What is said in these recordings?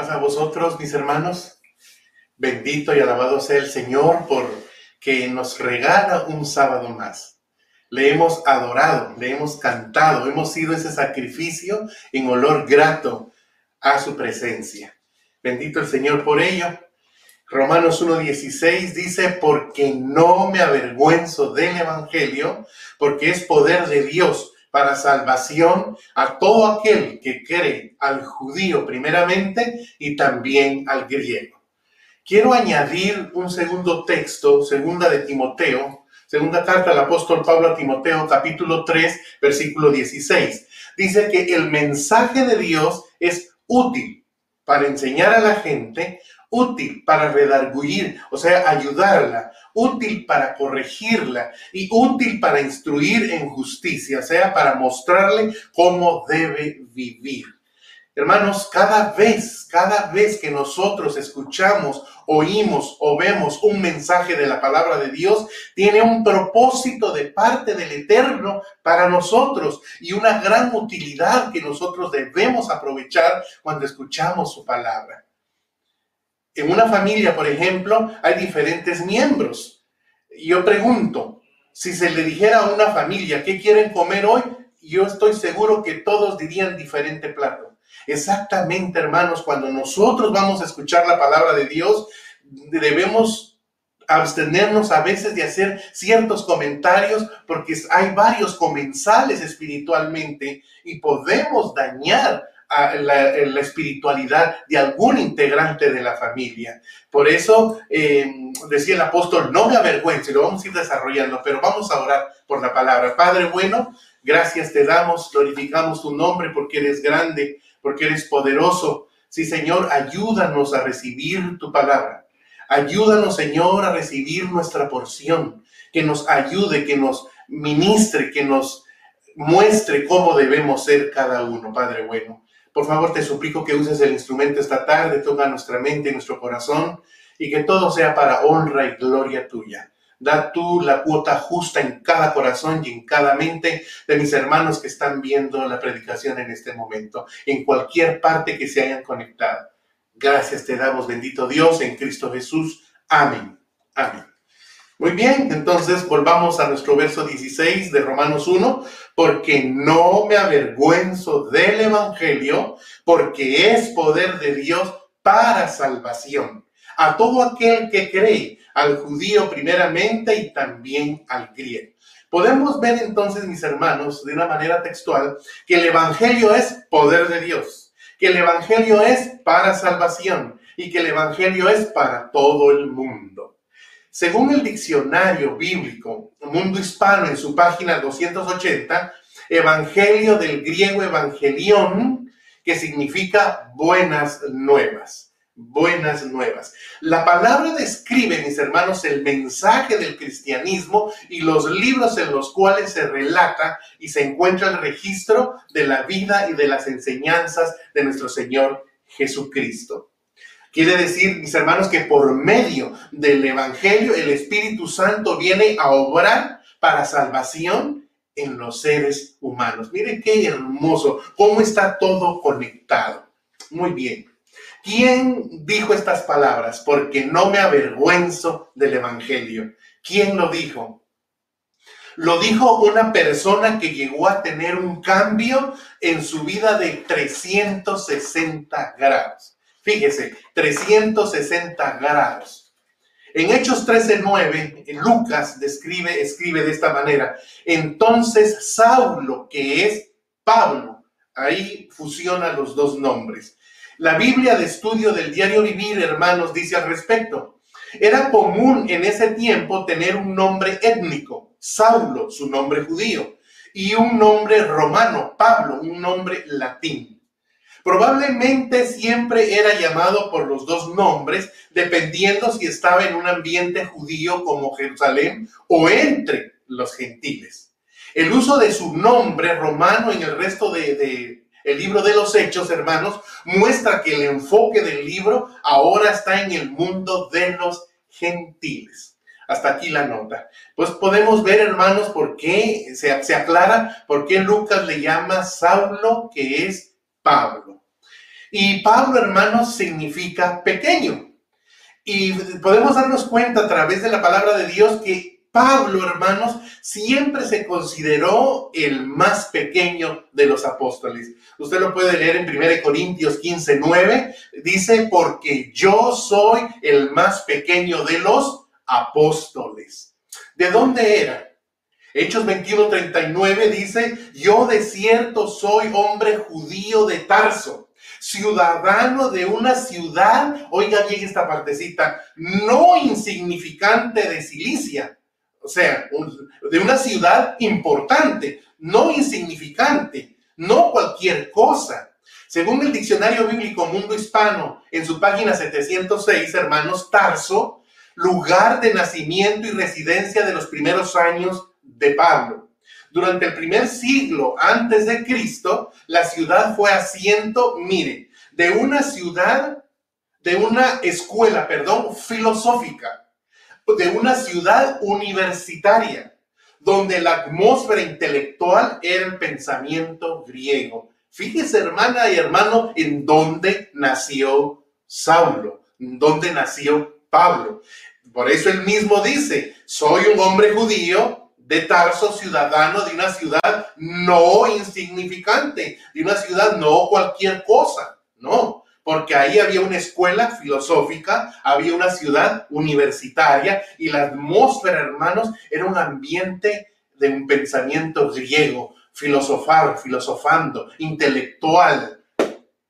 A vosotros, mis hermanos. Bendito y alabado sea el Señor por que nos regala un sábado más. Le hemos adorado, le hemos cantado, hemos sido ese sacrificio en olor grato a su presencia. Bendito el Señor por ello. Romanos 1.16 dice, porque no me avergüenzo del Evangelio, porque es poder de Dios para salvación a todo aquel que cree, al judío primeramente y también al griego. Quiero añadir un segundo texto, segunda de Timoteo, segunda carta del apóstol Pablo a Timoteo, capítulo 3, versículo 16. Dice que el mensaje de Dios es útil para enseñar a la gente, útil para redarguir, o sea, ayudarla, útil para corregirla y útil para instruir en justicia, sea, para mostrarle cómo debe vivir. Hermanos, cada vez, cada vez que nosotros escuchamos, oímos o vemos un mensaje de la palabra de Dios, tiene un propósito de parte del Eterno para nosotros y una gran utilidad que nosotros debemos aprovechar cuando escuchamos su palabra. En una familia, por ejemplo, hay diferentes miembros. Yo pregunto, si se le dijera a una familia qué quieren comer hoy, yo estoy seguro que todos dirían diferente plato. Exactamente, hermanos, cuando nosotros vamos a escuchar la palabra de Dios, debemos abstenernos a veces de hacer ciertos comentarios porque hay varios comensales espiritualmente y podemos dañar la, espiritualidad de algún integrante de la familia. Por eso eh, decía el apóstol, no me avergüence, lo vamos a ir desarrollando, pero vamos a orar por la palabra. Padre bueno, gracias te damos, glorificamos tu nombre porque eres grande, porque eres poderoso. Sí, Señor, ayúdanos a recibir tu palabra. Ayúdanos, Señor, a recibir nuestra porción, que nos ayude, que nos ministre, que nos muestre cómo debemos ser cada uno, Padre bueno. Por favor, te suplico que uses el instrumento esta tarde, toca nuestra mente y nuestro corazón y que todo sea para honra y gloria tuya. Da tú la cuota justa en cada corazón y en cada mente de mis hermanos que están viendo la predicación en este momento, en cualquier parte que se hayan conectado. Gracias te damos, bendito Dios, en Cristo Jesús. Amén. Amén. Muy bien, entonces volvamos a nuestro verso 16 de Romanos 1, porque no me avergüenzo del Evangelio, porque es poder de Dios para salvación, a todo aquel que cree, al judío primeramente y también al griego. Podemos ver entonces, mis hermanos, de una manera textual, que el Evangelio es poder de Dios, que el Evangelio es para salvación y que el Evangelio es para todo el mundo. Según el diccionario bíblico Mundo Hispano en su página 280, Evangelio del griego evangelión, que significa buenas nuevas. Buenas nuevas. La palabra describe, mis hermanos, el mensaje del cristianismo y los libros en los cuales se relata y se encuentra el registro de la vida y de las enseñanzas de nuestro Señor Jesucristo. Quiere decir, mis hermanos, que por medio del Evangelio el Espíritu Santo viene a obrar para salvación en los seres humanos. Miren qué hermoso, cómo está todo conectado. Muy bien. ¿Quién dijo estas palabras? Porque no me avergüenzo del Evangelio. ¿Quién lo dijo? Lo dijo una persona que llegó a tener un cambio en su vida de 360 grados. Fíjese, 360 grados. En Hechos 13:9, Lucas describe, escribe de esta manera. Entonces Saulo, que es Pablo, ahí fusiona los dos nombres. La Biblia de estudio del diario vivir, hermanos, dice al respecto. Era común en ese tiempo tener un nombre étnico, Saulo, su nombre judío, y un nombre romano, Pablo, un nombre latín. Probablemente siempre era llamado por los dos nombres, dependiendo si estaba en un ambiente judío como Jerusalén o entre los gentiles. El uso de su nombre romano en el resto de, libro de los hechos, hermanos, muestra que el enfoque del libro ahora está en el mundo de los gentiles. Hasta aquí la nota. Pues podemos ver, hermanos, por qué se, se aclara, por qué Lucas le llama Saulo, que es Pablo. Y Pablo, hermanos, significa pequeño. Y podemos darnos cuenta a través de la palabra de Dios que Pablo, hermanos, siempre se consideró el más pequeño de los apóstoles. Usted lo puede leer en 1 Corintios 15, 9. Dice, porque yo soy el más pequeño de los apóstoles. ¿De dónde era? Hechos 21, 39 dice, yo de cierto soy hombre judío de Tarso, ciudadano de una ciudad, oiga bien esta partecita, no insignificante de Cilicia, o sea, de una ciudad importante, no insignificante, no cualquier cosa. Según el diccionario bíblico Mundo Hispano, en su página 706, hermanos, Tarso, lugar de nacimiento y residencia de los primeros años de Pablo. Durante el primer siglo antes de Cristo, la ciudad fue asiento, mire, de una ciudad, de una escuela, perdón, filosófica, de una ciudad universitaria, donde la atmósfera intelectual era el pensamiento griego. Fíjese, hermana y hermano, en dónde nació Saulo, en dónde nació Pablo. Por eso él mismo dice, soy un hombre judío de Tarso, ciudadano de una ciudad no insignificante, de una ciudad no cualquier cosa, no, porque ahí había una escuela filosófica, había una ciudad universitaria y la atmósfera, hermanos, era un ambiente de un pensamiento griego, filosofar, filosofando, intelectual.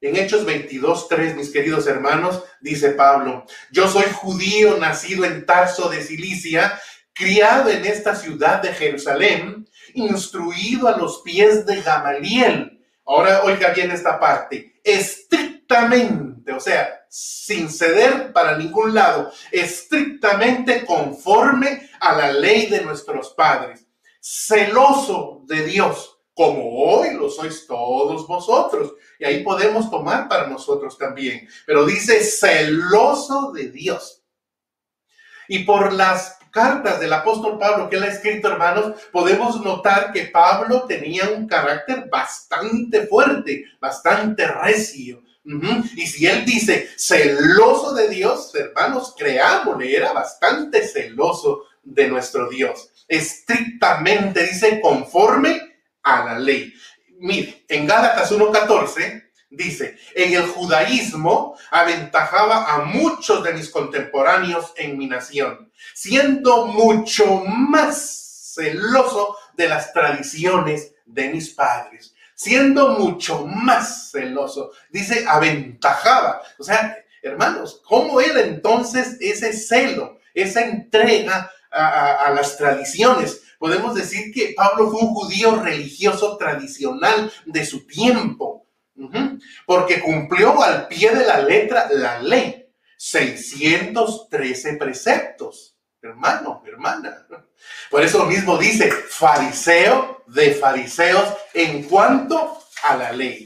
En Hechos 22, 3, mis queridos hermanos, dice Pablo, yo soy judío nacido en Tarso de Cilicia criado en esta ciudad de Jerusalén, instruido a los pies de Gamaliel. Ahora oiga bien esta parte, estrictamente, o sea, sin ceder para ningún lado, estrictamente conforme a la ley de nuestros padres, celoso de Dios, como hoy lo sois todos vosotros. Y ahí podemos tomar para nosotros también. Pero dice celoso de Dios. Y por las cartas del apóstol Pablo que él ha escrito, hermanos, podemos notar que Pablo tenía un carácter bastante fuerte, bastante recio. Y si él dice celoso de Dios, hermanos, creámosle, era bastante celoso de nuestro Dios. Estrictamente dice conforme a la ley. Mire, en Gálatas 1.14 Dice, en el judaísmo aventajaba a muchos de mis contemporáneos en mi nación, siendo mucho más celoso de las tradiciones de mis padres, siendo mucho más celoso. Dice, aventajaba. O sea, hermanos, ¿cómo era entonces ese celo, esa entrega a, las tradiciones? Podemos decir que Pablo fue un judío religioso tradicional de su tiempo porque cumplió al pie de la letra la ley. 613 preceptos. Hermano, hermana. Por eso mismo dice fariseo de fariseos en cuanto a la ley.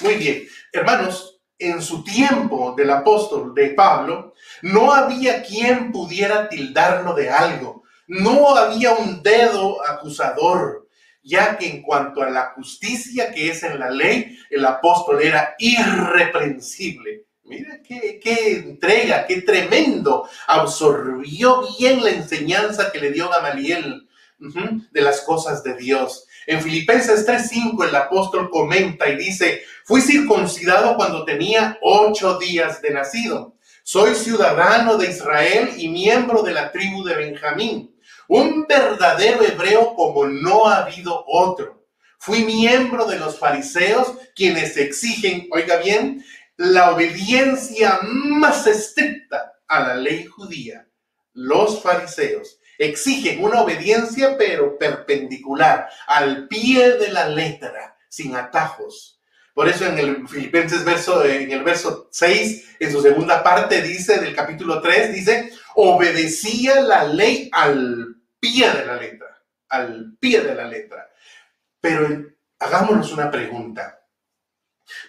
Muy bien, hermanos, en su tiempo del apóstol de Pablo, no había quien pudiera tildarlo de algo. No había un dedo acusador ya que en cuanto a la justicia que es en la ley, el apóstol era irreprensible. Mira qué, entrega, qué tremendo. Absorbió bien la enseñanza que le dio Gamaliel de las cosas de Dios. En Filipenses 3:5 el apóstol comenta y dice, fui circuncidado cuando tenía ocho días de nacido. Soy ciudadano de Israel y miembro de la tribu de Benjamín un verdadero hebreo como no ha habido otro. Fui miembro de los fariseos, quienes exigen, oiga bien, la obediencia más estricta a la ley judía. Los fariseos exigen una obediencia pero perpendicular, al pie de la letra, sin atajos. Por eso en el Filipenses verso, en el verso 6, en su segunda parte dice, del capítulo 3, dice, obedecía la ley al pie de la letra, al pie de la letra. Pero hagámonos una pregunta.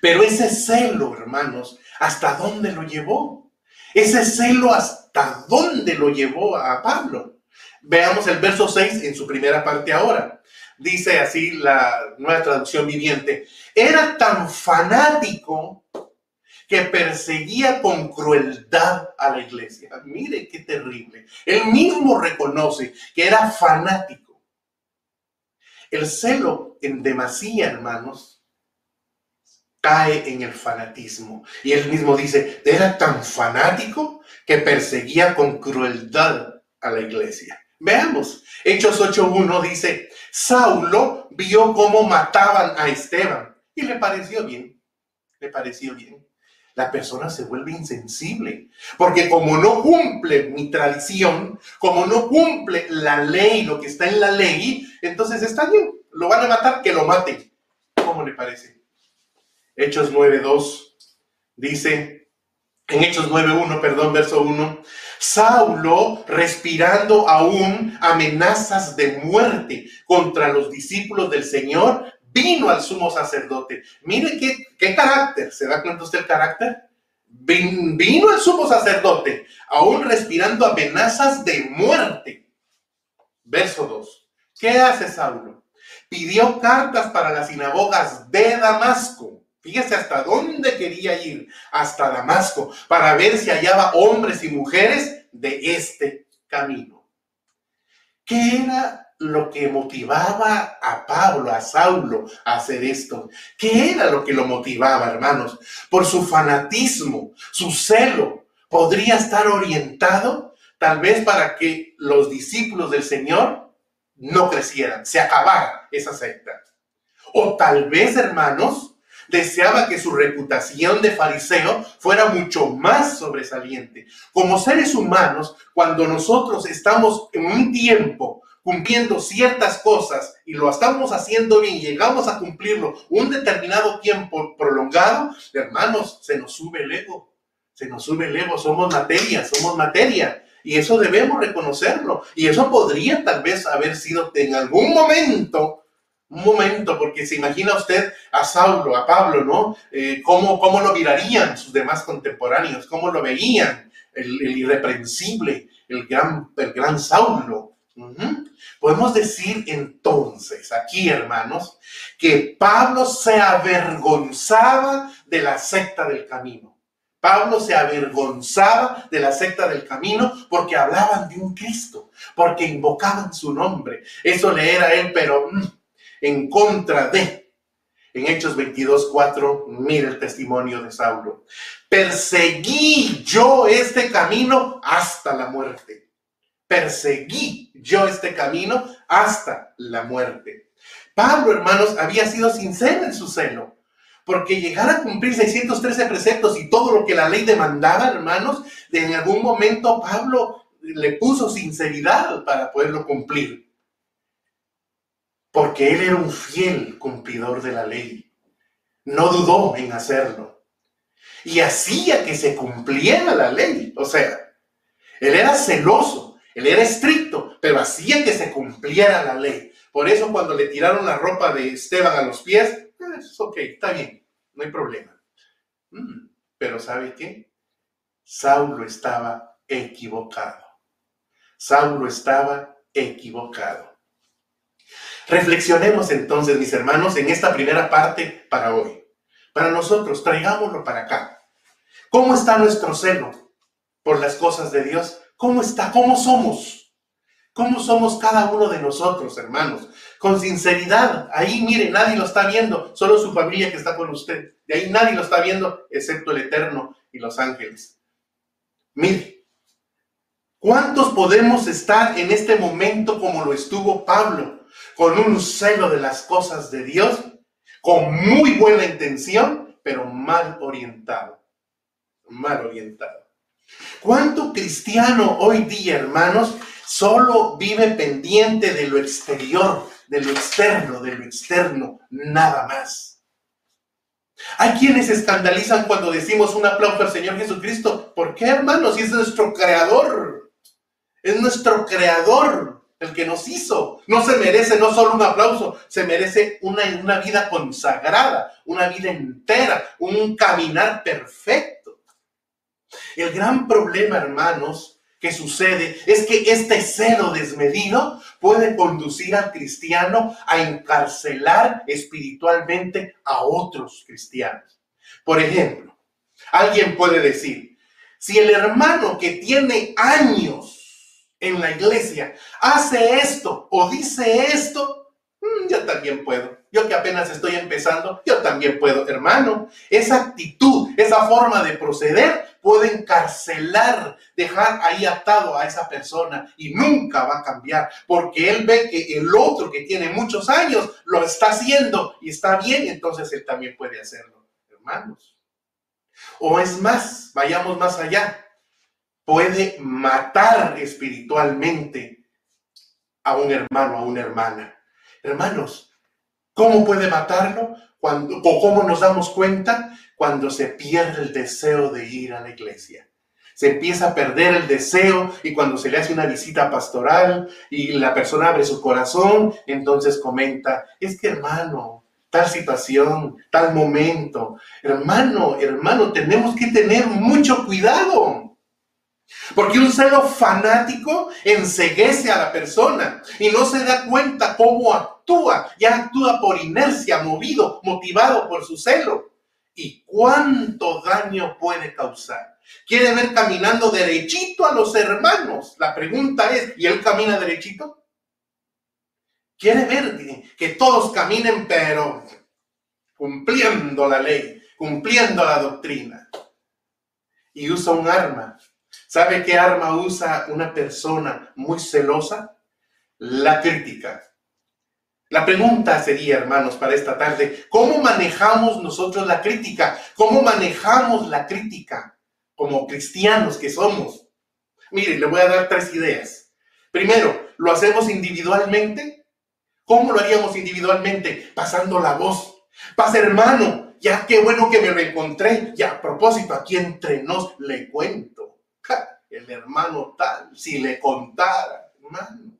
Pero ese celo, hermanos, ¿hasta dónde lo llevó? Ese celo, ¿hasta dónde lo llevó a Pablo? Veamos el verso 6 en su primera parte ahora. Dice así la nueva traducción viviente. Era tan fanático que perseguía con crueldad a la iglesia. Mire qué terrible. Él mismo reconoce que era fanático. El celo en demasía, hermanos, cae en el fanatismo. Y él mismo dice, era tan fanático que perseguía con crueldad a la iglesia. Veamos, Hechos 8.1 dice, Saulo vio cómo mataban a Esteban y le pareció bien, le pareció bien. La persona se vuelve insensible, porque como no cumple mi tradición, como no cumple la ley, lo que está en la ley, entonces está bien, lo van a matar, que lo maten. ¿Cómo le parece? Hechos 9.2 dice, en Hechos 9.1, perdón, verso 1, Saulo, respirando aún amenazas de muerte contra los discípulos del Señor, vino al sumo sacerdote. Mire qué, qué carácter, ¿se da cuenta usted el carácter? Vino el sumo sacerdote, aún respirando amenazas de muerte. Verso 2. ¿Qué hace Saulo? Pidió cartas para las sinagogas de Damasco Fíjese hasta dónde quería ir, hasta Damasco, para ver si hallaba hombres y mujeres de este camino. ¿Qué era lo que motivaba a Pablo, a Saulo, a hacer esto? ¿Qué era lo que lo motivaba, hermanos? Por su fanatismo, su celo, podría estar orientado tal vez para que los discípulos del Señor no crecieran, se acabara esa secta. O tal vez, hermanos, deseaba que su reputación de fariseo fuera mucho más sobresaliente. Como seres humanos, cuando nosotros estamos en un tiempo cumpliendo ciertas cosas y lo estamos haciendo bien llegamos a cumplirlo un determinado tiempo prolongado, hermanos, se nos sube el ego, se nos sube el ego, somos materia, somos materia. Y eso debemos reconocerlo. Y eso podría tal vez haber sido en algún momento un momento, porque se imagina usted a Saulo, a Pablo, ¿no? Eh, ¿cómo, ¿cómo, lo mirarían sus demás contemporáneos? ¿Cómo lo veían? El, irreprensible, el gran, el gran Saulo. Podemos decir entonces, aquí hermanos, que Pablo se avergonzaba de la secta del camino. Pablo se avergonzaba de la secta del camino porque hablaban de un Cristo, porque invocaban su nombre. Eso le era a él, pero mm, en contra de. En Hechos 22, 4, mira el testimonio de Saulo. Perseguí yo este camino hasta la muerte. Perseguí yo este camino hasta la muerte. Pablo, hermanos, había sido sincero en su celo, porque llegar a cumplir 613 preceptos y todo lo que la ley demandaba, hermanos, en algún momento Pablo le puso sinceridad para poderlo cumplir porque él era un fiel cumplidor de la ley. No dudó en hacerlo. Y hacía que se cumpliera la ley. O sea, él era celoso, él era estricto, pero hacía que se cumpliera la ley. Por eso cuando le tiraron la ropa de Esteban a los pies, ah, es ok, está bien, no hay problema. Mm, pero ¿sabe qué? Saulo estaba equivocado. Saulo estaba equivocado. Reflexionemos entonces, mis hermanos, en esta primera parte para hoy. Para nosotros, traigámoslo para acá. ¿Cómo está nuestro celo por las cosas de Dios? ¿Cómo está? ¿Cómo somos? ¿Cómo somos cada uno de nosotros, hermanos? Con sinceridad, ahí mire, nadie lo está viendo, solo su familia que está con usted. De ahí nadie lo está viendo, excepto el Eterno y los ángeles. Mire, ¿cuántos podemos estar en este momento como lo estuvo Pablo? con un celo de las cosas de Dios, con muy buena intención, pero mal orientado. Mal orientado. ¿Cuánto cristiano hoy día, hermanos, solo vive pendiente de lo exterior, de lo externo, de lo externo, nada más? Hay quienes escandalizan cuando decimos un aplauso al Señor Jesucristo. ¿Por qué, hermanos? Si es nuestro creador. Es nuestro creador el que nos hizo. No se merece no solo un aplauso, se merece una, una vida consagrada, una vida entera, un caminar perfecto. El gran problema, hermanos, que sucede es que este celo desmedido puede conducir al cristiano a encarcelar espiritualmente a otros cristianos. Por ejemplo, Alguien puede decir, si el hermano que tiene años en la iglesia hace esto o dice esto, mm, yo también puedo. Yo que apenas estoy empezando, yo también puedo, hermano. Esa actitud, esa forma de proceder puede encarcelar, dejar ahí atado a esa persona y nunca va a cambiar, porque él ve que el otro que tiene muchos años lo está haciendo y está bien, entonces él también puede hacerlo, hermanos. O es más, vayamos más allá, puede matar espiritualmente a un hermano, a una hermana. Hermanos, ¿Cómo puede matarlo? Cuando, ¿O cómo nos damos cuenta? Cuando se pierde el deseo de ir a la iglesia. Se empieza a perder el deseo y cuando se le hace una visita pastoral y la persona abre su corazón, entonces comenta, es que hermano, tal situación, tal momento, hermano, hermano, tenemos que tener mucho cuidado. Porque un celo fanático enseguece a la persona y no se da cuenta cómo actúa. Ya actúa por inercia, movido, motivado por su celo. ¿Y cuánto daño puede causar? Quiere ver caminando derechito a los hermanos. La pregunta es, ¿y él camina derechito? Quiere ver que todos caminen, pero cumpliendo la ley, cumpliendo la doctrina. Y usa un arma ¿Sabe qué arma usa una persona muy celosa? La crítica. La pregunta sería, hermanos, para esta tarde, ¿cómo manejamos nosotros la crítica? ¿Cómo manejamos la crítica como cristianos que somos? Mire, le voy a dar tres ideas. Primero, ¿lo hacemos individualmente? ¿Cómo lo haríamos individualmente? Pasando la voz. Pasa, hermano, ya qué bueno que me lo encontré. Y a propósito, aquí entre nos le cuento el hermano tal, si le contara, hermano.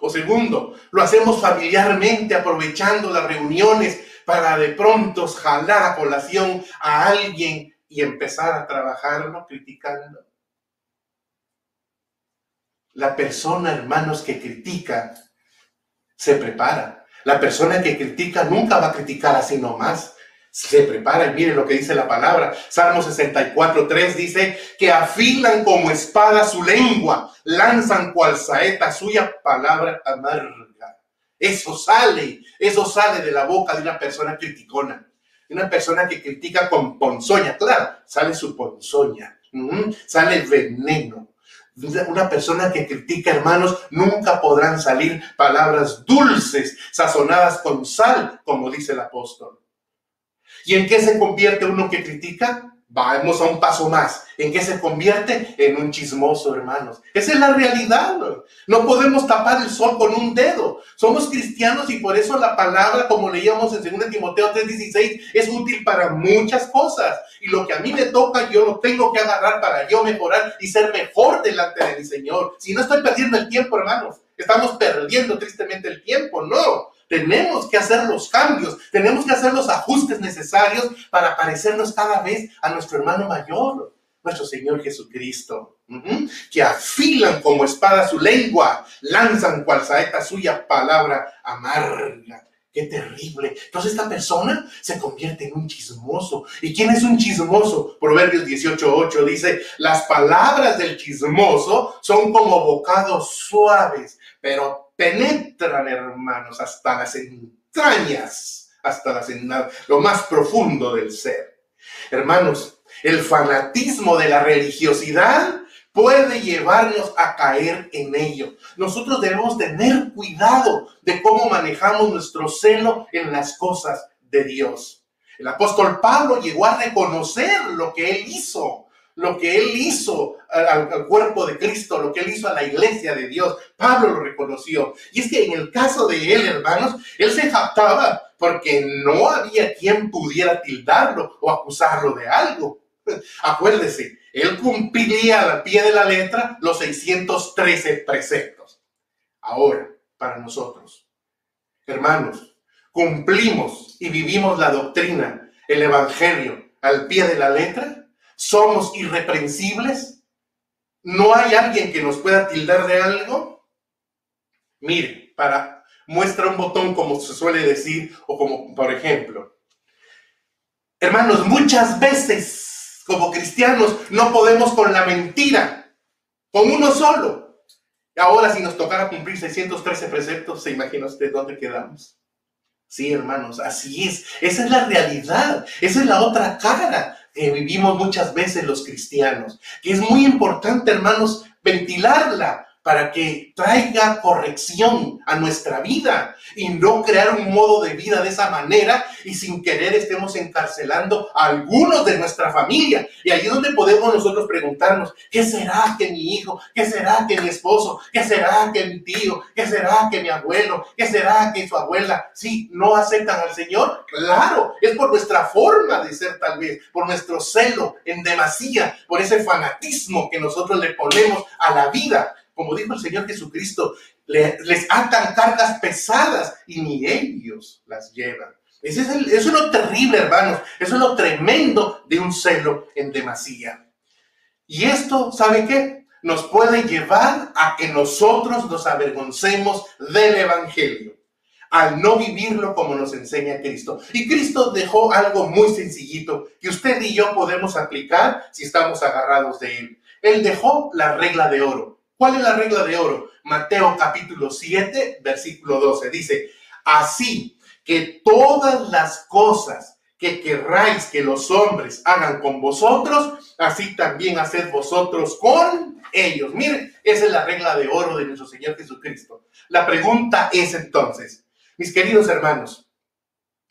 O segundo, lo hacemos familiarmente aprovechando las reuniones para de pronto jalar a colación a alguien y empezar a trabajarlo criticando. La persona, hermanos, que critica, se prepara. La persona que critica nunca va a criticar así nomás se prepara y mire lo que dice la palabra. Salmo 64, 3 dice que afilan como espada su lengua, lanzan cual saeta suya palabra amarga. Eso sale, eso sale de la boca de una persona criticona, de una persona que critica con ponzoña. Claro, sale su ponzoña, sale veneno. Una persona que critica, hermanos, nunca podrán salir palabras dulces, sazonadas con sal, como dice el apóstol. ¿Y en qué se convierte uno que critica? Vamos a un paso más. ¿En qué se convierte? En un chismoso, hermanos. Esa es la realidad. No podemos tapar el sol con un dedo. Somos cristianos y por eso la palabra, como leíamos en 2 Timoteo 3:16, es útil para muchas cosas. Y lo que a mí me toca, yo lo tengo que agarrar para yo mejorar y ser mejor delante de mi Señor. Si no estoy perdiendo el tiempo, hermanos, estamos perdiendo tristemente el tiempo. No, tenemos que hacer los cambios, tenemos que hacer los ajustes necesarios para parecernos cada vez a nuestro hermano mayor, nuestro Señor Jesucristo, que afilan como espada su lengua, lanzan cual saeta suya palabra amarga. Qué terrible. Entonces esta persona se convierte en un chismoso. ¿Y quién es un chismoso? Proverbios 18.8 dice, las palabras del chismoso son como bocados suaves, pero penetran, hermanos, hasta las entrañas, hasta las, lo más profundo del ser. Hermanos, el fanatismo de la religiosidad puede llevarnos a caer en ello. Nosotros debemos tener cuidado de cómo manejamos nuestro celo en las cosas de Dios. El apóstol Pablo llegó a reconocer lo que él hizo lo que él hizo al, cuerpo de Cristo, lo que él hizo a la iglesia de Dios. Pablo lo reconoció. Y es que en el caso de él, hermanos, él se jactaba porque no había quien pudiera tildarlo o acusarlo de algo. Acuérdese, él cumplía al pie de la letra los 613 preceptos. Ahora, para nosotros, hermanos, cumplimos y vivimos la doctrina, el evangelio al pie de la letra somos irreprensibles, no hay alguien que nos pueda tildar de algo. Mire, para muestra un botón como se suele decir, o como por ejemplo, Hermanos, muchas veces como cristianos no podemos con la mentira, con uno solo. Ahora si nos tocara cumplir 613 preceptos, ¿se imagina usted dónde quedamos? Sí, hermanos, así es. Esa es la realidad. Esa es la otra cara que vivimos muchas veces los cristianos. Que es muy importante, hermanos, ventilarla para que traiga corrección a nuestra vida y no crear un modo de vida de esa manera y sin querer estemos encarcelando a algunos de nuestra familia. Y ahí es donde podemos nosotros preguntarnos, ¿qué será que mi hijo? ¿Qué será que mi esposo? ¿Qué será que mi tío? ¿Qué será que mi abuelo? ¿Qué será que su abuela? Sí, no aceptan al Señor. Claro, es por nuestra forma de ser tal vez, por nuestro celo en demasía, por ese fanatismo que nosotros le ponemos a la vida como dijo el Señor Jesucristo, les atan cargas pesadas y ni ellos las llevan. es eso es lo terrible, hermanos. Eso es lo tremendo de un celo en demasía. Y esto, ¿sabe qué? Nos puede llevar a que nosotros nos avergoncemos del Evangelio, al no vivirlo como nos enseña Cristo. Y Cristo dejó algo muy sencillito que usted y yo podemos aplicar si estamos agarrados de Él. Él dejó la regla de oro. ¿Cuál es la regla de oro? Mateo capítulo 7, versículo 12. Dice, así que todas las cosas que querráis que los hombres hagan con vosotros, así también haced vosotros con ellos. Miren, esa es la regla de oro de nuestro Señor Jesucristo. La pregunta es entonces, mis queridos hermanos,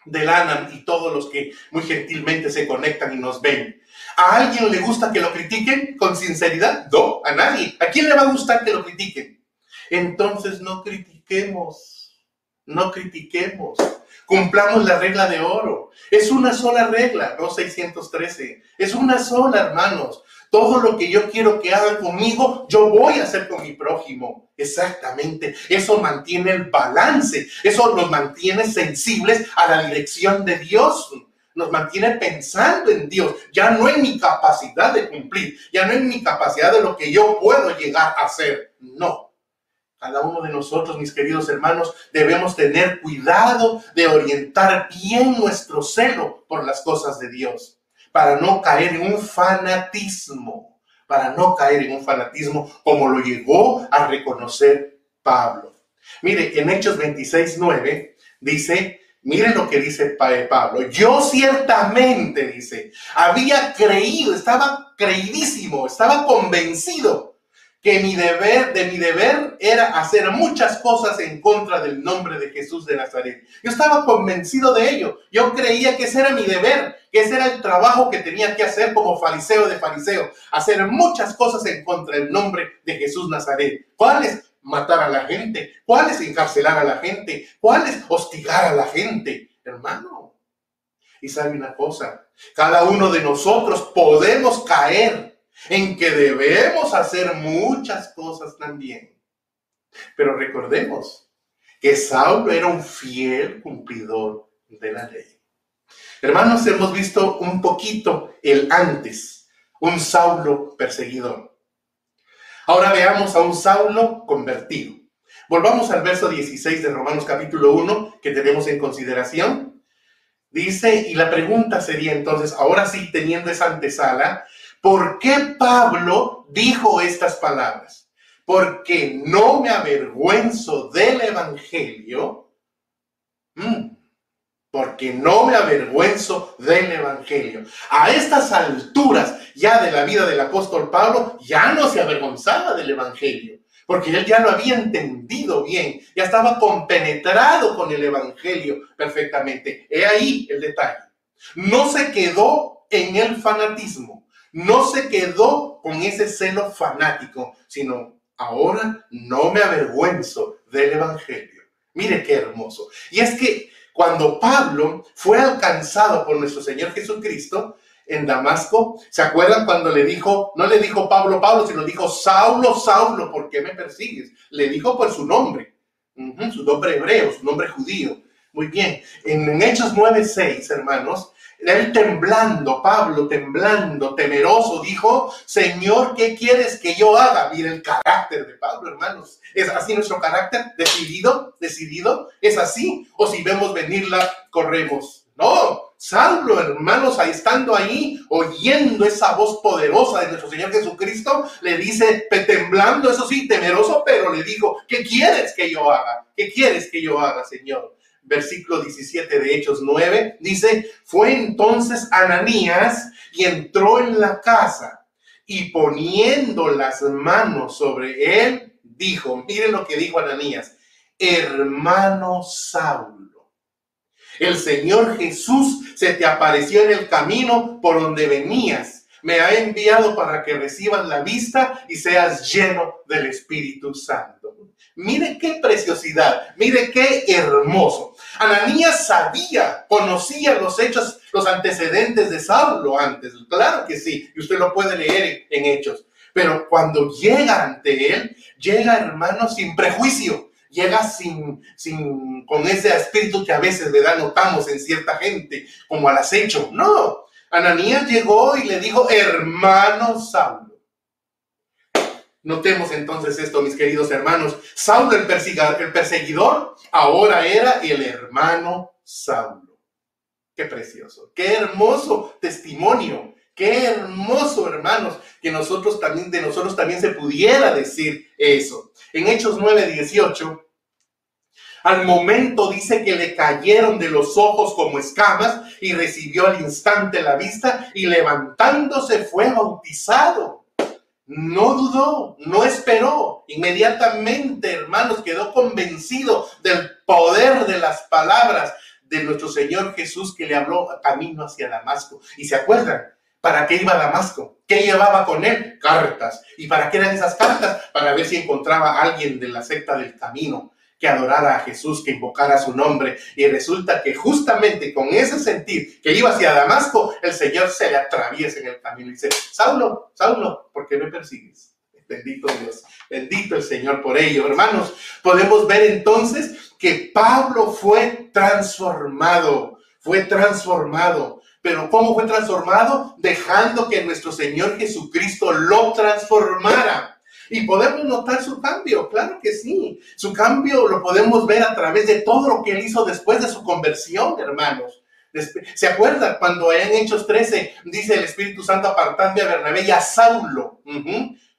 del ANAM y todos los que muy gentilmente se conectan y nos ven, ¿A alguien le gusta que lo critiquen con sinceridad? No, a nadie. ¿A quién le va a gustar que lo critiquen? Entonces no critiquemos, no critiquemos. Cumplamos la regla de oro. Es una sola regla, no 613. Es una sola, hermanos. Todo lo que yo quiero que hagan conmigo, yo voy a hacer con mi prójimo. Exactamente. Eso mantiene el balance. Eso nos mantiene sensibles a la dirección de Dios nos mantiene pensando en Dios, ya no en mi capacidad de cumplir, ya no en mi capacidad de lo que yo puedo llegar a hacer. No. Cada uno de nosotros, mis queridos hermanos, debemos tener cuidado de orientar bien nuestro celo por las cosas de Dios, para no caer en un fanatismo, para no caer en un fanatismo como lo llegó a reconocer Pablo. Mire, en Hechos 26, 9 dice, Miren lo que dice Pablo. Yo ciertamente, dice, había creído, estaba creidísimo, estaba convencido que mi deber, de mi deber era hacer muchas cosas en contra del nombre de Jesús de Nazaret. Yo estaba convencido de ello. Yo creía que ese era mi deber, que ese era el trabajo que tenía que hacer como fariseo de fariseo, hacer muchas cosas en contra del nombre de Jesús Nazaret. ¿Cuáles? matar a la gente? ¿Cuál es encarcelar a la gente? ¿Cuál es hostigar a la gente? Hermano. Y sabe una cosa, cada uno de nosotros podemos caer en que debemos hacer muchas cosas también. Pero recordemos que Saulo era un fiel cumplidor de la ley. Hermanos, hemos visto un poquito el antes, un Saulo perseguidor. Ahora veamos a un Saulo convertido. Volvamos al verso 16 de Romanos capítulo 1 que tenemos en consideración. Dice, y la pregunta sería entonces, ahora sí teniendo esa antesala, ¿por qué Pablo dijo estas palabras? Porque no me avergüenzo del Evangelio. Mm porque no me avergüenzo del Evangelio. A estas alturas ya de la vida del apóstol Pablo, ya no se avergonzaba del Evangelio, porque él ya lo había entendido bien, ya estaba compenetrado con el Evangelio perfectamente. He ahí el detalle. No se quedó en el fanatismo, no se quedó con ese celo fanático, sino ahora no me avergüenzo del Evangelio. Mire qué hermoso. Y es que cuando Pablo fue alcanzado por nuestro Señor Jesucristo en Damasco, ¿se acuerdan cuando le dijo, no le dijo Pablo, Pablo, sino dijo Saulo, Saulo, ¿por qué me persigues? Le dijo por su nombre, su nombre hebreo, su nombre judío. Muy bien, en Hechos 9:6, hermanos, él temblando, Pablo temblando, temeroso, dijo, Señor, ¿qué quieres que yo haga? Mira el carácter de Pablo, hermanos. ¿Es así nuestro carácter? ¿Decidido? ¿Decidido? ¿Es así? ¿O si vemos venirla, corremos? No, Saulo, hermanos, estando ahí, oyendo esa voz poderosa de nuestro Señor Jesucristo, le dice, temblando, eso sí, temeroso, pero le dijo, ¿qué quieres que yo haga? ¿Qué quieres que yo haga, Señor? Versículo 17 de Hechos 9 dice, fue entonces Ananías y entró en la casa y poniendo las manos sobre él, dijo, miren lo que dijo Ananías, hermano Saulo el Señor Jesús se te apareció en el camino por donde venías. Me ha enviado para que recibas la vista y seas lleno del Espíritu Santo. Mire qué preciosidad, mire qué hermoso. Ananías sabía, conocía los hechos, los antecedentes de Saulo antes. Claro que sí, y usted lo puede leer en hechos. Pero cuando llega ante él, llega hermano sin prejuicio llega sin, sin, con ese espíritu que a veces, ¿verdad? Notamos en cierta gente, como al acecho. No, Ananías llegó y le dijo, hermano Saulo. Notemos entonces esto, mis queridos hermanos. Saulo, el, el perseguidor, ahora era el hermano Saulo. Qué precioso, qué hermoso testimonio, qué hermoso, hermanos, que nosotros también, de nosotros también se pudiera decir eso. En Hechos 9, 18, al momento dice que le cayeron de los ojos como escamas y recibió al instante la vista y levantándose fue bautizado. No dudó, no esperó. Inmediatamente, hermanos, quedó convencido del poder de las palabras de nuestro Señor Jesús que le habló camino hacia Damasco. Y se acuerdan, ¿Para qué iba a Damasco? ¿Qué llevaba con él? Cartas. ¿Y para qué eran esas cartas? Para ver si encontraba a alguien de la secta del camino que adorara a Jesús, que invocara su nombre. Y resulta que justamente con ese sentir que iba hacia Damasco, el Señor se le atraviesa en el camino y dice, Saulo, Saulo, ¿por qué me persigues? Bendito Dios, bendito el Señor por ello. Hermanos, podemos ver entonces que Pablo fue transformado, fue transformado. Pero ¿cómo fue transformado? Dejando que nuestro Señor Jesucristo lo transformara. Y podemos notar su cambio, claro que sí. Su cambio lo podemos ver a través de todo lo que él hizo después de su conversión, hermanos. ¿Se acuerda cuando en Hechos 13 dice el Espíritu Santo apartando a Bernabé y a Saulo?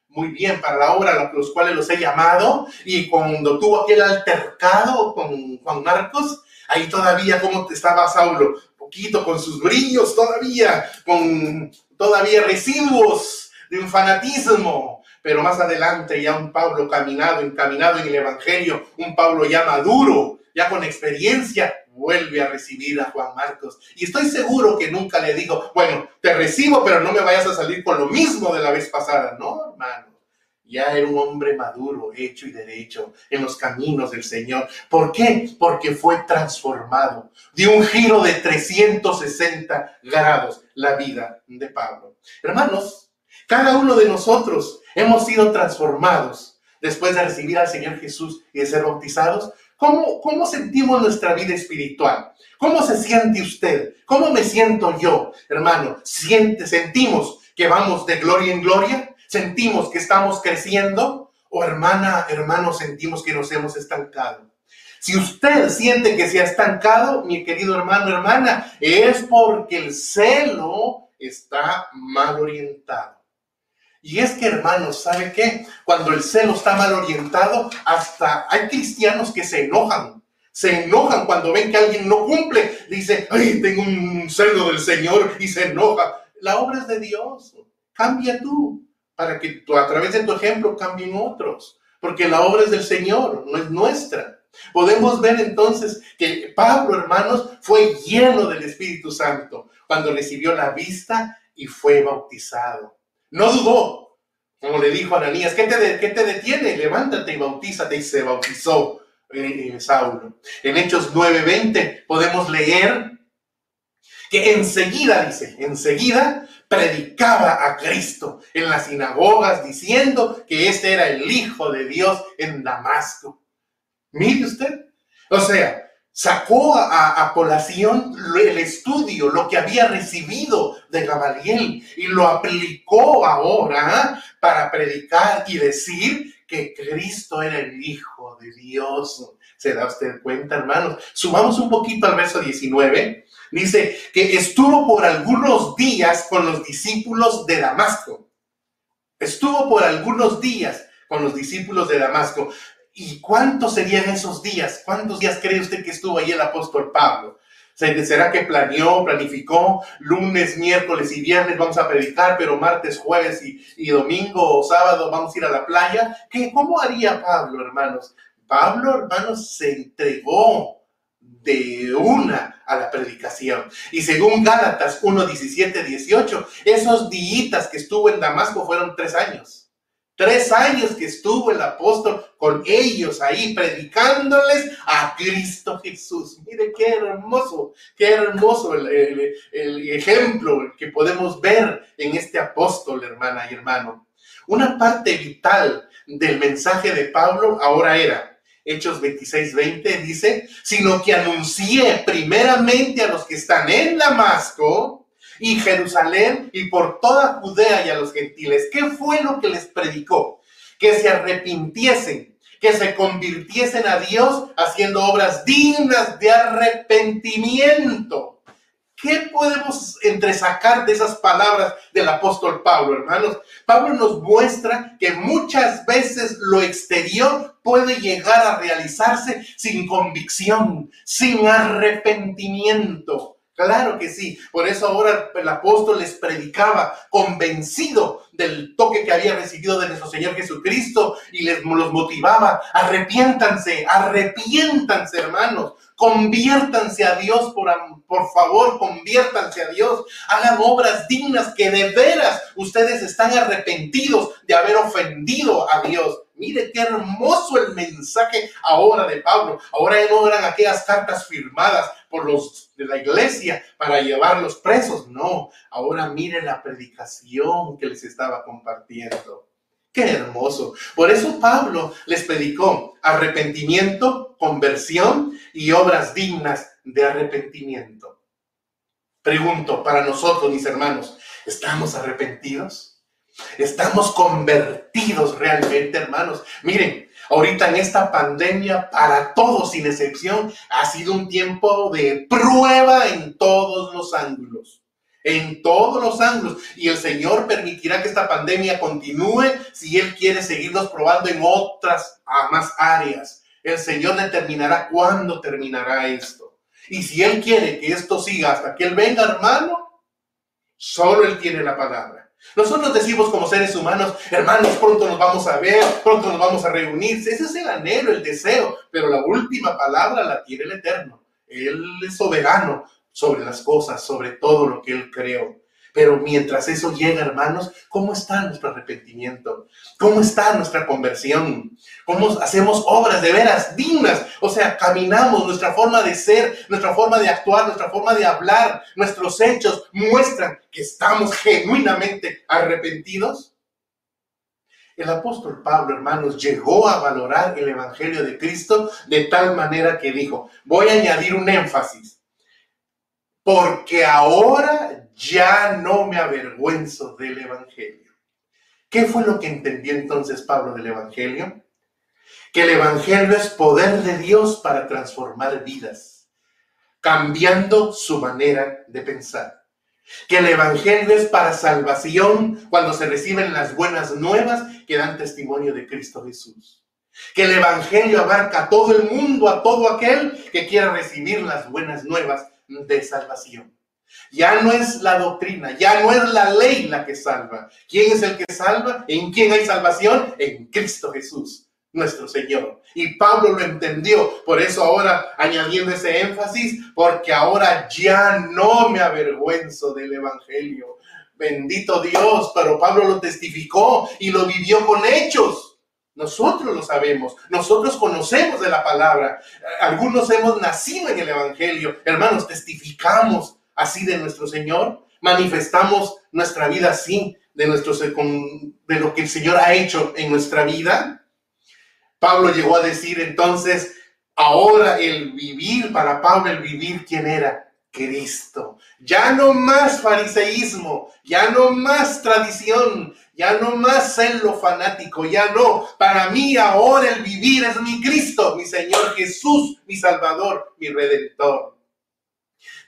Muy bien, para la obra a los cuales los he llamado. Y cuando tuvo aquel altercado con Juan Marcos, ahí todavía como estaba Saulo, poquito con sus brillos todavía, con todavía residuos de un fanatismo, pero más adelante ya un Pablo caminado, encaminado en el Evangelio, un Pablo ya maduro, ya con experiencia, vuelve a recibir a Juan Marcos. Y estoy seguro que nunca le digo, bueno, te recibo, pero no me vayas a salir con lo mismo de la vez pasada. No, hermano. Ya era un hombre maduro, hecho y derecho en los caminos del Señor. ¿Por qué? Porque fue transformado. Dio un giro de 360 grados la vida de Pablo. Hermanos, cada uno de nosotros hemos sido transformados después de recibir al Señor Jesús y de ser bautizados. ¿Cómo, cómo sentimos nuestra vida espiritual? ¿Cómo se siente usted? ¿Cómo me siento yo, hermano? ¿Siente, ¿Sentimos que vamos de gloria en gloria? ¿Sentimos que estamos creciendo? ¿O hermana, hermano, sentimos que nos hemos estancado? Si usted siente que se ha estancado, mi querido hermano, hermana, es porque el celo está mal orientado. Y es que, hermanos, ¿sabe qué? Cuando el celo está mal orientado, hasta hay cristianos que se enojan. Se enojan cuando ven que alguien no cumple. Dice, ay, tengo un celo del Señor y se enoja. La obra es de Dios. Cambia tú para que tú, a través de tu ejemplo cambien otros. Porque la obra es del Señor, no es nuestra. Podemos ver entonces que Pablo, hermanos, fue lleno del Espíritu Santo cuando recibió la vista y fue bautizado. No dudó, como le dijo a Ananías, ¿qué te, qué te detiene? Levántate y bautízate. Y se bautizó eh, Saulo. En Hechos 9:20 podemos leer que enseguida, dice, enseguida predicaba a Cristo en las sinagogas diciendo que este era el Hijo de Dios en Damasco. Mire usted, o sea, sacó a, a, colación el estudio, lo que había recibido de Gamaliel y lo aplicó ahora para predicar y decir que Cristo era el Hijo de Dios. ¿Se da usted cuenta, hermanos? Subamos un poquito al verso 19. Dice que estuvo por algunos días con los discípulos de Damasco. Estuvo por algunos días con los discípulos de Damasco. ¿Y cuántos serían esos días? ¿Cuántos días cree usted que estuvo ahí el apóstol Pablo? ¿Será que planeó, planificó? Lunes, miércoles y viernes vamos a predicar, pero martes, jueves y, domingo o sábado vamos a ir a la playa. ¿Qué, ¿Cómo haría Pablo, hermanos? Pablo, hermanos, se entregó de una a la predicación. Y según Gálatas 1, 17, 18, esos días que estuvo en Damasco fueron tres años. Tres años que estuvo el apóstol con ellos ahí predicándoles a Cristo Jesús. Mire qué hermoso, qué hermoso el, ejemplo que podemos ver en este apóstol, hermana y hermano. Una parte vital del mensaje de Pablo ahora era, Hechos 26, 20 dice, sino que anuncié primeramente a los que están en Damasco, y Jerusalén y por toda Judea y a los gentiles. ¿Qué fue lo que les predicó? Que se arrepintiesen, que se convirtiesen a Dios haciendo obras dignas de arrepentimiento. ¿Qué podemos entresacar de esas palabras del apóstol Pablo, hermanos? Pablo nos muestra que muchas veces lo exterior puede llegar a realizarse sin convicción, sin arrepentimiento. Claro que sí. Por eso ahora el apóstol les predicaba convencido del toque que había recibido de nuestro Señor Jesucristo y les los motivaba. Arrepiéntanse, arrepiéntanse hermanos. Conviértanse a Dios, por, por favor, conviértanse a Dios. Hagan obras dignas que de veras ustedes están arrepentidos de haber ofendido a Dios. Mire qué hermoso el mensaje ahora de Pablo. Ahora no eran aquellas cartas firmadas por los de la iglesia para llevarlos presos. No, ahora mire la predicación que les estaba compartiendo. Qué hermoso. Por eso Pablo les predicó arrepentimiento, conversión y obras dignas de arrepentimiento. Pregunto para nosotros, mis hermanos, ¿estamos arrepentidos? Estamos convertidos realmente, hermanos. Miren, ahorita en esta pandemia, para todos sin excepción, ha sido un tiempo de prueba en todos los ángulos. En todos los ángulos. Y el Señor permitirá que esta pandemia continúe si Él quiere seguirnos probando en otras más áreas. El Señor determinará cuándo terminará esto. Y si Él quiere que esto siga hasta que Él venga, hermano, solo Él tiene la palabra. Nosotros decimos como seres humanos, hermanos, pronto nos vamos a ver, pronto nos vamos a reunir. Ese es el anhelo, el deseo, pero la última palabra la tiene el Eterno. Él es soberano sobre las cosas, sobre todo lo que Él creó. Pero mientras eso llega, hermanos, ¿cómo está nuestro arrepentimiento? ¿Cómo está nuestra conversión? ¿Cómo hacemos obras de veras dignas? O sea, caminamos, nuestra forma de ser, nuestra forma de actuar, nuestra forma de hablar, nuestros hechos muestran que estamos genuinamente arrepentidos. El apóstol Pablo, hermanos, llegó a valorar el Evangelio de Cristo de tal manera que dijo, voy a añadir un énfasis, porque ahora ya no me avergüenzo del Evangelio. ¿Qué fue lo que entendió entonces Pablo del Evangelio? Que el Evangelio es poder de Dios para transformar vidas, cambiando su manera de pensar. Que el Evangelio es para salvación cuando se reciben las buenas nuevas que dan testimonio de Cristo Jesús. Que el Evangelio abarca a todo el mundo, a todo aquel que quiera recibir las buenas nuevas de salvación. Ya no es la doctrina, ya no es la ley la que salva. ¿Quién es el que salva? ¿En quién hay salvación? En Cristo Jesús, nuestro Señor. Y Pablo lo entendió, por eso ahora añadiendo ese énfasis, porque ahora ya no me avergüenzo del Evangelio. Bendito Dios, pero Pablo lo testificó y lo vivió con hechos. Nosotros lo sabemos, nosotros conocemos de la palabra, algunos hemos nacido en el Evangelio, hermanos, testificamos así de nuestro Señor, manifestamos nuestra vida así, de, nuestro, de lo que el Señor ha hecho en nuestra vida. Pablo llegó a decir entonces, ahora el vivir, para Pablo el vivir, ¿quién era? Cristo. Ya no más fariseísmo, ya no más tradición, Ya no más lo fanático, ya no. Para mí ahora el vivir es mi Cristo, mi Señor Jesús, mi Salvador, mi Redentor.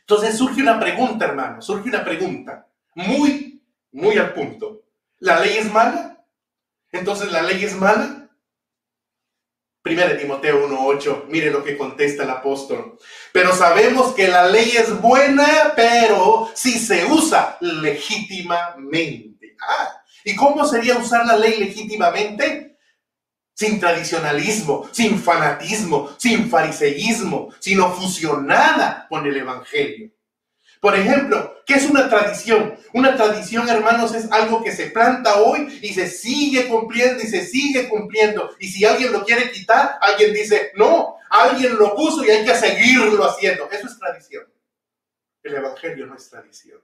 Entonces surge una pregunta, hermano, surge una pregunta muy, muy al punto. ¿La ley es mala? Entonces, ¿la ley es mala? Primera Timoteo 1.8, mire lo que contesta el apóstol. Pero sabemos que la ley es buena, pero si se usa legítimamente. Ah, ¿y cómo sería usar la ley legítimamente? Sin tradicionalismo, sin fanatismo, sin fariseísmo, sino fusionada con el Evangelio. Por ejemplo, ¿qué es una tradición? Una tradición, hermanos, es algo que se planta hoy y se sigue cumpliendo y se sigue cumpliendo. Y si alguien lo quiere quitar, alguien dice, no, alguien lo puso y hay que seguirlo haciendo. Eso es tradición. El Evangelio no es tradición.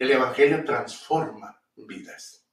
El Evangelio transforma vidas.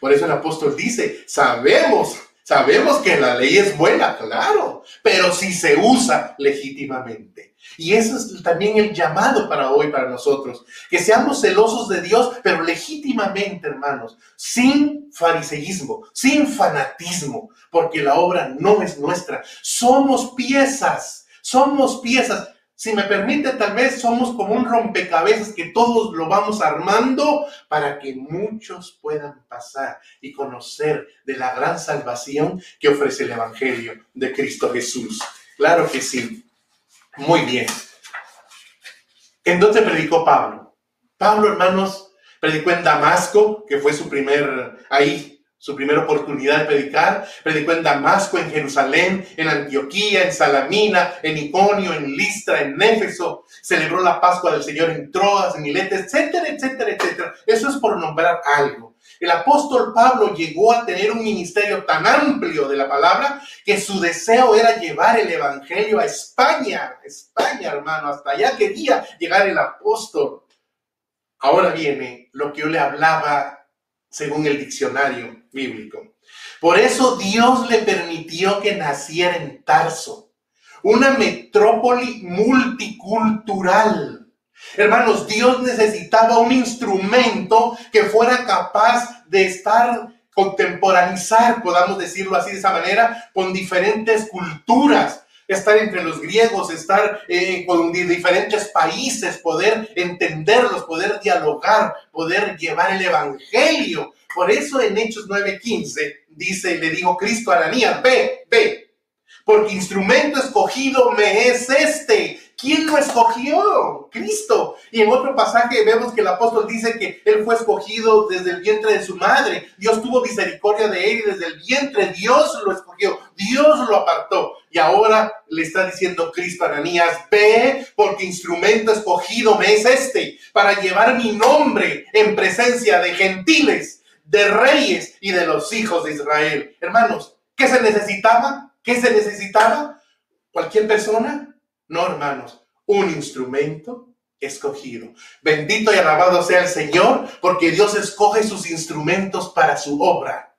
Por eso el apóstol dice, sabemos Sabemos que la ley es buena, claro, pero si se usa legítimamente. Y eso es también el llamado para hoy, para nosotros, que seamos celosos de Dios, pero legítimamente, hermanos, sin fariseísmo, sin fanatismo, porque la obra no es nuestra. Somos piezas, somos piezas. Si me permite, tal vez somos como un rompecabezas que todos lo vamos armando para que muchos puedan pasar y conocer de la gran salvación que ofrece el Evangelio de Cristo Jesús. Claro que sí. Muy bien. ¿En dónde predicó Pablo? Pablo, hermanos, predicó en Damasco, que fue su primer, ahí su primera oportunidad de predicar. Predicó en Damasco, en Jerusalén, en Antioquía, en Salamina, en Iconio, en Listra, en Éfeso. Celebró la Pascua del Señor en Troas, en Miletes, etcétera, etcétera, etcétera. Eso es por nombrar algo. El apóstol Pablo llegó a tener un ministerio tan amplio de la palabra que su deseo era llevar el evangelio a España, España, hermano, hasta allá quería llegar el apóstol. Ahora viene lo que yo le hablaba según el diccionario bíblico. Por eso Dios le permitió que naciera en Tarso, una metrópoli multicultural. Hermanos, Dios necesitaba un instrumento que fuera capaz de estar contemporanizar, podamos decirlo así de esa manera, con diferentes culturas, estar entre los griegos, estar eh, con diferentes países, poder entenderlos, poder dialogar, poder llevar el Evangelio. Por eso en Hechos 9:15 dice, le dijo Cristo a Ananías, ve, ve, porque instrumento escogido me es este ¿Quién lo escogió? Cristo. Y en otro pasaje vemos que el apóstol dice que él fue escogido desde el vientre de su madre. Dios tuvo misericordia de él y desde el vientre Dios lo escogió. Dios lo apartó. Y ahora le está diciendo Cristo a Ananías, ve porque instrumento escogido me es este para llevar mi nombre en presencia de gentiles, de reyes y de los hijos de Israel. Hermanos, ¿qué se necesitaba? ¿Qué se necesitaba? ¿Cualquier persona? No, hermanos, un instrumento escogido. Bendito y alabado sea el Señor, porque Dios escoge sus instrumentos para su obra.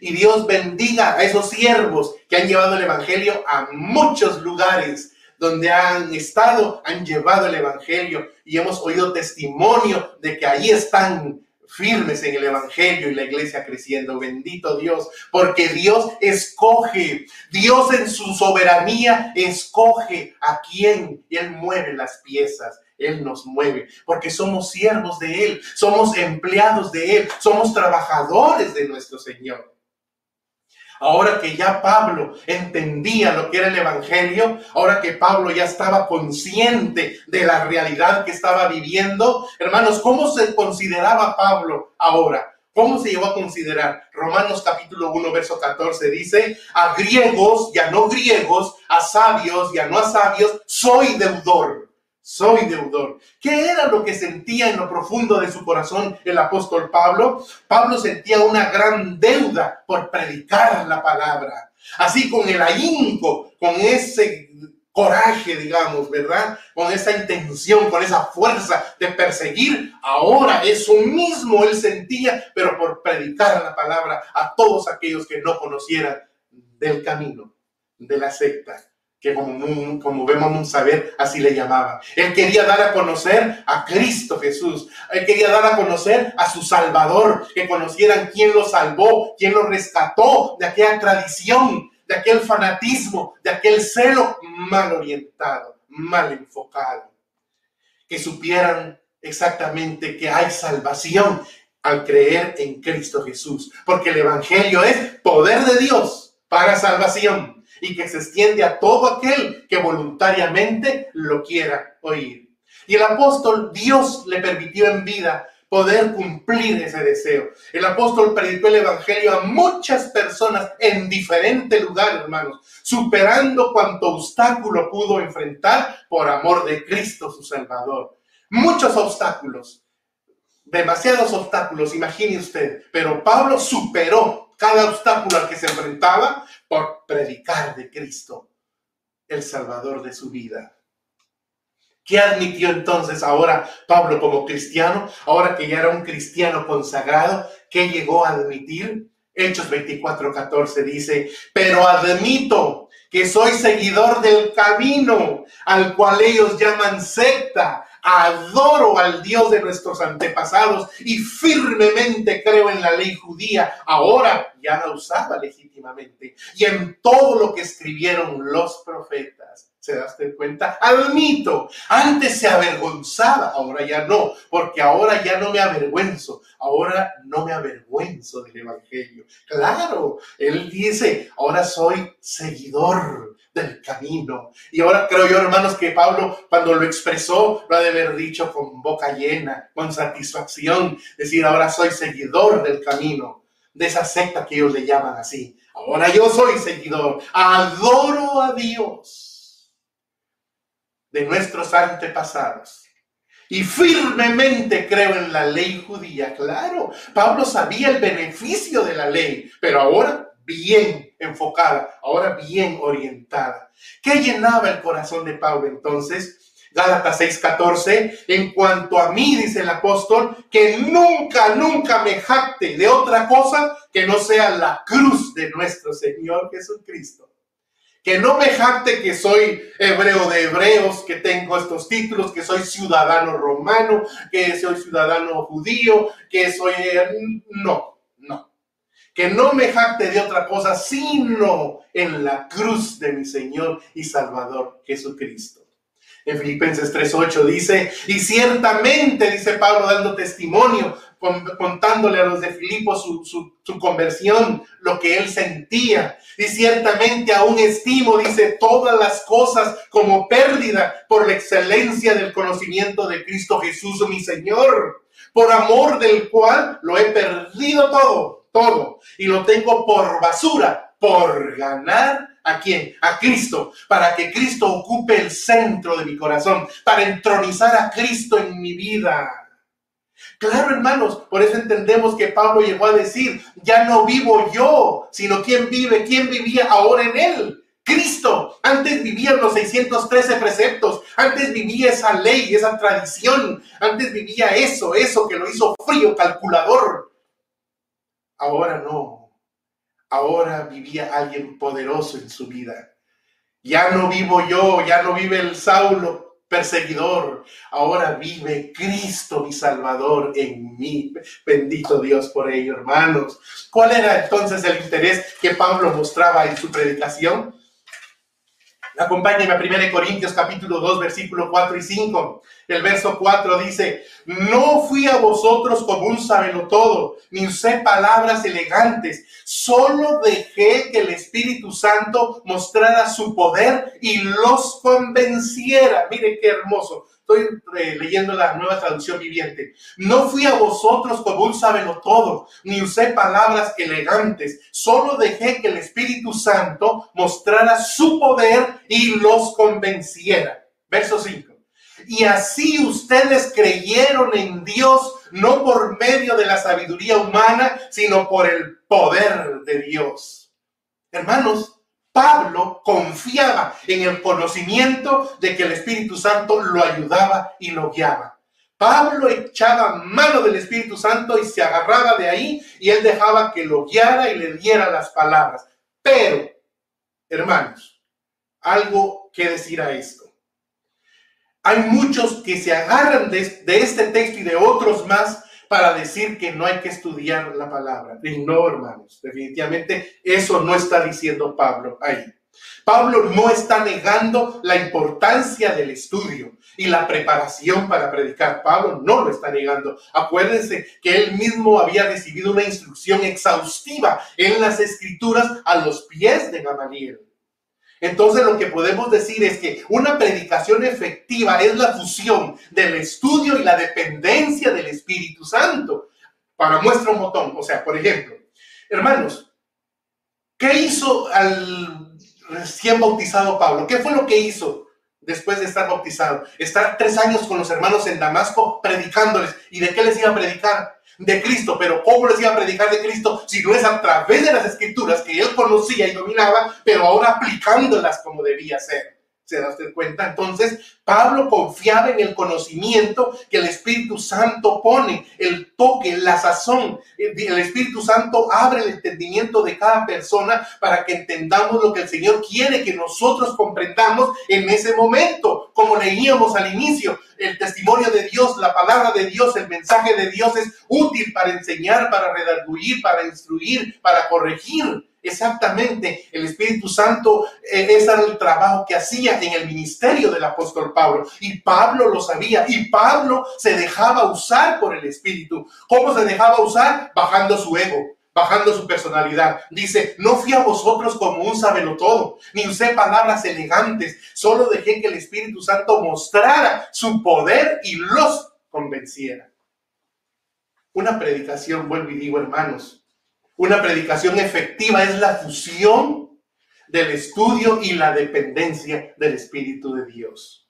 Y Dios bendiga a esos siervos que han llevado el Evangelio a muchos lugares donde han estado, han llevado el Evangelio y hemos oído testimonio de que ahí están firmes en el Evangelio y la iglesia creciendo. Bendito Dios, porque Dios escoge, Dios en su soberanía escoge a quién y Él mueve las piezas. Él nos mueve, porque somos siervos de Él, somos empleados de Él, somos trabajadores de nuestro Señor. Ahora que ya Pablo entendía lo que era el Evangelio, ahora que Pablo ya estaba consciente de la realidad que estaba viviendo, hermanos, ¿cómo se consideraba Pablo ahora? ¿Cómo se llegó a considerar? Romanos capítulo 1, verso 14 dice, a griegos y a no griegos, a sabios y a no a sabios, soy deudor soy deudor. ¿Qué era lo que sentía en lo profundo de su corazón el apóstol Pablo? Pablo sentía una gran deuda por predicar la palabra. Así con el ahínco, con ese coraje, digamos, ¿verdad? Con esa intención, con esa fuerza de perseguir, ahora eso mismo él sentía, pero por predicar la palabra a todos aquellos que no conocieran del camino, de la secta, que como, como vemos saber, así le llamaba. Él quería dar a conocer a Cristo Jesús. Él quería dar a conocer a su Salvador, que conocieran quién lo salvó, quién lo rescató de aquella tradición, de aquel fanatismo, de aquel celo mal orientado, mal enfocado. Que supieran exactamente que hay salvación al creer en Cristo Jesús, porque el Evangelio es poder de Dios para salvación y que se extiende a todo aquel que voluntariamente lo quiera oír. Y el apóstol, Dios le permitió en vida poder cumplir ese deseo. El apóstol predicó el Evangelio a muchas personas en diferentes lugares, hermanos, superando cuanto obstáculo pudo enfrentar por amor de Cristo su Salvador. Muchos obstáculos, demasiados obstáculos, imagine usted, pero Pablo superó cada obstáculo al que se enfrentaba por predicar de Cristo, el Salvador de su vida. ¿Qué admitió entonces ahora Pablo como cristiano? Ahora que ya era un cristiano consagrado, ¿qué llegó a admitir? Hechos 24, 14 dice, pero admito que soy seguidor del camino al cual ellos llaman secta adoro al Dios de nuestros antepasados y firmemente creo en la ley judía, ahora ya la usaba legítimamente, y en todo lo que escribieron los profetas. ¿Se das cuenta? Admito, antes se avergonzaba, ahora ya no, porque ahora ya no me avergüenzo, ahora no me avergüenzo del Evangelio. Claro, él dice, ahora soy seguidor del camino. Y ahora creo yo, hermanos, que Pablo cuando lo expresó, lo ha de haber dicho con boca llena, con satisfacción, decir, ahora soy seguidor del camino, de esa secta que ellos le llaman así. Ahora yo soy seguidor, adoro a Dios de nuestros antepasados. Y firmemente creo en la ley judía. Claro, Pablo sabía el beneficio de la ley, pero ahora bien enfocada, ahora bien orientada. ¿Qué llenaba el corazón de Pablo entonces? Gálatas 6:14, en cuanto a mí, dice el apóstol, que nunca, nunca me jacte de otra cosa que no sea la cruz de nuestro Señor Jesucristo. Que no me jacte que soy hebreo de hebreos, que tengo estos títulos, que soy ciudadano romano, que soy ciudadano judío, que soy... No, que no me jacte de otra cosa, sino en la cruz de mi Señor y Salvador Jesucristo. En Filipenses 3.8 dice, y ciertamente, dice Pablo dando testimonio, contándole a los de Filipo su, su, conversión, lo que él sentía. Y ciertamente aún estimo, dice, todas las cosas como pérdida por la excelencia del conocimiento de Cristo Jesús, mi Señor, por amor del cual lo he perdido todo y lo tengo por basura, por ganar a quién? A Cristo, para que Cristo ocupe el centro de mi corazón, para entronizar a Cristo en mi vida. Claro, hermanos, por eso entendemos que Pablo llegó a decir, ya no vivo yo, sino quien vive, quién vivía ahora en él. Cristo, antes vivían los 613 preceptos, antes vivía esa ley, esa tradición, antes vivía eso, eso que lo hizo frío, calculador, Ahora no. Ahora vivía alguien poderoso en su vida. Ya no vivo yo, ya no vive el Saulo perseguidor. Ahora vive Cristo mi Salvador en mí. Bendito Dios por ello, hermanos. ¿Cuál era entonces el interés que Pablo mostraba en su predicación? Acompáñenme a 1 Corintios capítulo 2, versículo 4 y 5. El verso 4 dice, no fui a vosotros como un todo, ni usé palabras elegantes, solo dejé que el Espíritu Santo mostrara su poder y los convenciera. Mire qué hermoso. Estoy eh, leyendo la nueva traducción viviente. No fui a vosotros como un todo, ni usé palabras elegantes. Solo dejé que el Espíritu Santo mostrara su poder y los convenciera. Verso 5. Y así ustedes creyeron en Dios no por medio de la sabiduría humana, sino por el poder de Dios. Hermanos, Pablo confiaba en el conocimiento de que el Espíritu Santo lo ayudaba y lo guiaba. Pablo echaba mano del Espíritu Santo y se agarraba de ahí y él dejaba que lo guiara y le diera las palabras. Pero, hermanos, algo que decir a esto. Hay muchos que se agarran de, este texto y de otros más para decir que no hay que estudiar la palabra. Y no, hermanos, definitivamente eso no está diciendo Pablo ahí. Pablo no está negando la importancia del estudio y la preparación para predicar. Pablo no lo está negando. Acuérdense que él mismo había recibido una instrucción exhaustiva en las escrituras a los pies de Gamaliel. Entonces lo que podemos decir es que una predicación efectiva es la fusión del estudio y la dependencia del Espíritu Santo. Para muestra un botón, o sea, por ejemplo, hermanos, ¿qué hizo al recién bautizado Pablo? ¿Qué fue lo que hizo después de estar bautizado? Estar tres años con los hermanos en Damasco predicándoles. ¿Y de qué les iba a predicar? De Cristo, pero ¿cómo les iba a predicar de Cristo si no es a través de las escrituras que él conocía y dominaba, pero ahora aplicándolas como debía ser? ¿Se da usted cuenta? Entonces, Pablo confiaba en el conocimiento que el Espíritu Santo pone, el toque, la sazón. El Espíritu Santo abre el entendimiento de cada persona para que entendamos lo que el Señor quiere que nosotros comprendamos en ese momento, como leíamos al inicio. El testimonio de Dios, la palabra de Dios, el mensaje de Dios es útil para enseñar, para redarguir, para instruir, para corregir. Exactamente, el Espíritu Santo, eh, ese era el trabajo que hacía en el ministerio del apóstol Pablo. Y Pablo lo sabía. Y Pablo se dejaba usar por el Espíritu. ¿Cómo se dejaba usar? Bajando su ego, bajando su personalidad. Dice, no fui a vosotros como un sabelo todo, ni usé palabras elegantes, solo dejé que el Espíritu Santo mostrara su poder y los convenciera. Una predicación, vuelvo y digo, hermanos, una predicación efectiva es la fusión del estudio y la dependencia del Espíritu de Dios.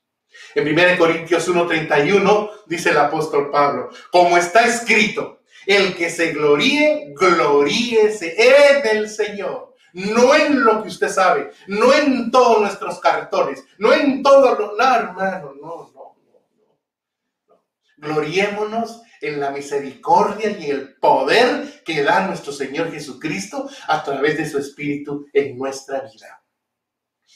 En 1 Corintios 1:31 dice el apóstol Pablo, como está escrito, el que se gloríe, gloríese en el Señor. No en lo que usted sabe, no en todos nuestros cartones, no en todo lo... No, hermano, no. Gloriémonos en la misericordia y el poder que da nuestro Señor Jesucristo a través de su Espíritu en nuestra vida.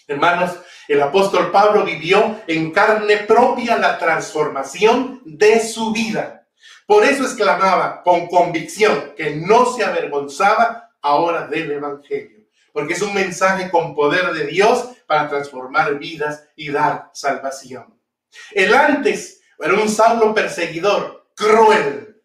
Hermanos, el apóstol Pablo vivió en carne propia la transformación de su vida. Por eso exclamaba con convicción que no se avergonzaba ahora del Evangelio, porque es un mensaje con poder de Dios para transformar vidas y dar salvación. El antes era un Saulo perseguidor, cruel.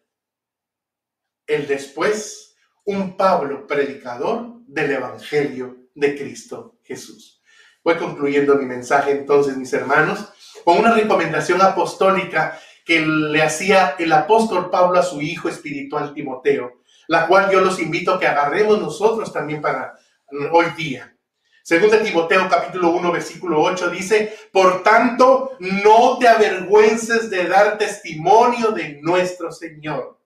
El después, un Pablo predicador del Evangelio de Cristo Jesús. Voy concluyendo mi mensaje entonces, mis hermanos, con una recomendación apostólica que le hacía el apóstol Pablo a su hijo espiritual Timoteo, la cual yo los invito a que agarremos nosotros también para hoy día. Según Timoteo capítulo 1 versículo 8 dice, por tanto, no te avergüences de dar testimonio de nuestro Señor.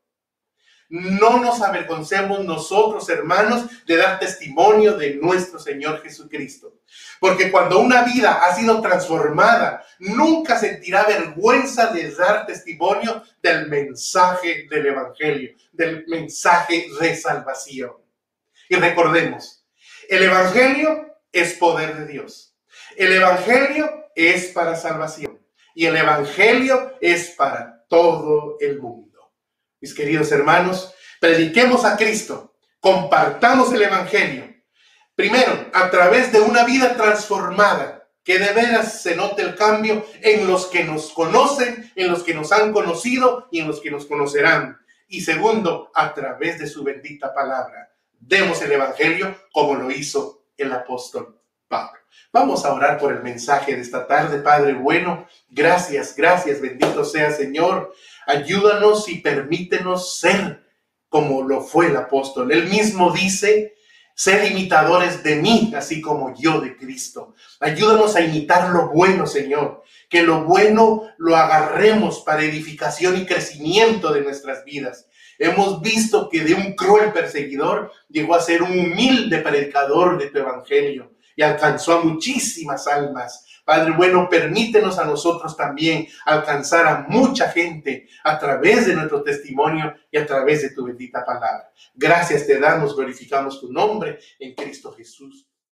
No nos avergoncemos nosotros, hermanos, de dar testimonio de nuestro Señor Jesucristo. Porque cuando una vida ha sido transformada, nunca sentirá vergüenza de dar testimonio del mensaje del Evangelio, del mensaje de salvación. Y recordemos, el Evangelio es poder de Dios. El Evangelio es para salvación y el Evangelio es para todo el mundo. Mis queridos hermanos, prediquemos a Cristo, compartamos el Evangelio. Primero, a través de una vida transformada, que de veras se note el cambio en los que nos conocen, en los que nos han conocido y en los que nos conocerán. Y segundo, a través de su bendita palabra. Demos el Evangelio como lo hizo el apóstol Pablo. Vamos a orar por el mensaje de esta tarde, Padre bueno. Gracias, gracias, bendito sea Señor. Ayúdanos y permítenos ser como lo fue el apóstol. Él mismo dice, ser imitadores de mí, así como yo de Cristo. Ayúdanos a imitar lo bueno, Señor. Que lo bueno lo agarremos para edificación y crecimiento de nuestras vidas. Hemos visto que de un cruel perseguidor llegó a ser un humilde predicador de tu evangelio y alcanzó a muchísimas almas. Padre bueno, permítenos a nosotros también alcanzar a mucha gente a través de nuestro testimonio y a través de tu bendita palabra. Gracias te damos, glorificamos tu nombre en Cristo Jesús.